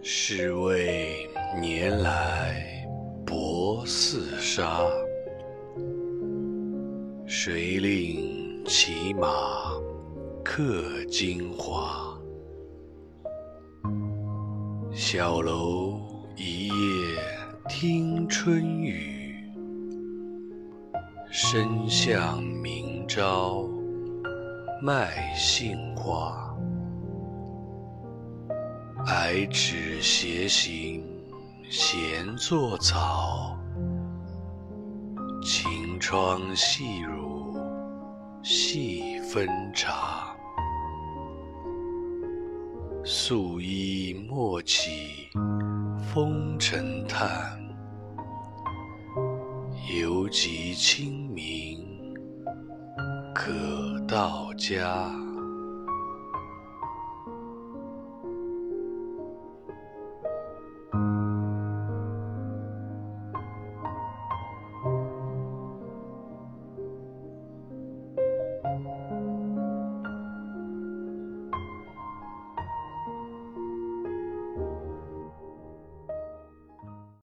是谓年来薄似纱，谁令骑马客金花？小楼一夜听春雨，深巷明朝卖杏花。矮纸斜行闲作草，晴窗细乳细分茶。素衣莫起风尘叹，犹及清明可到家。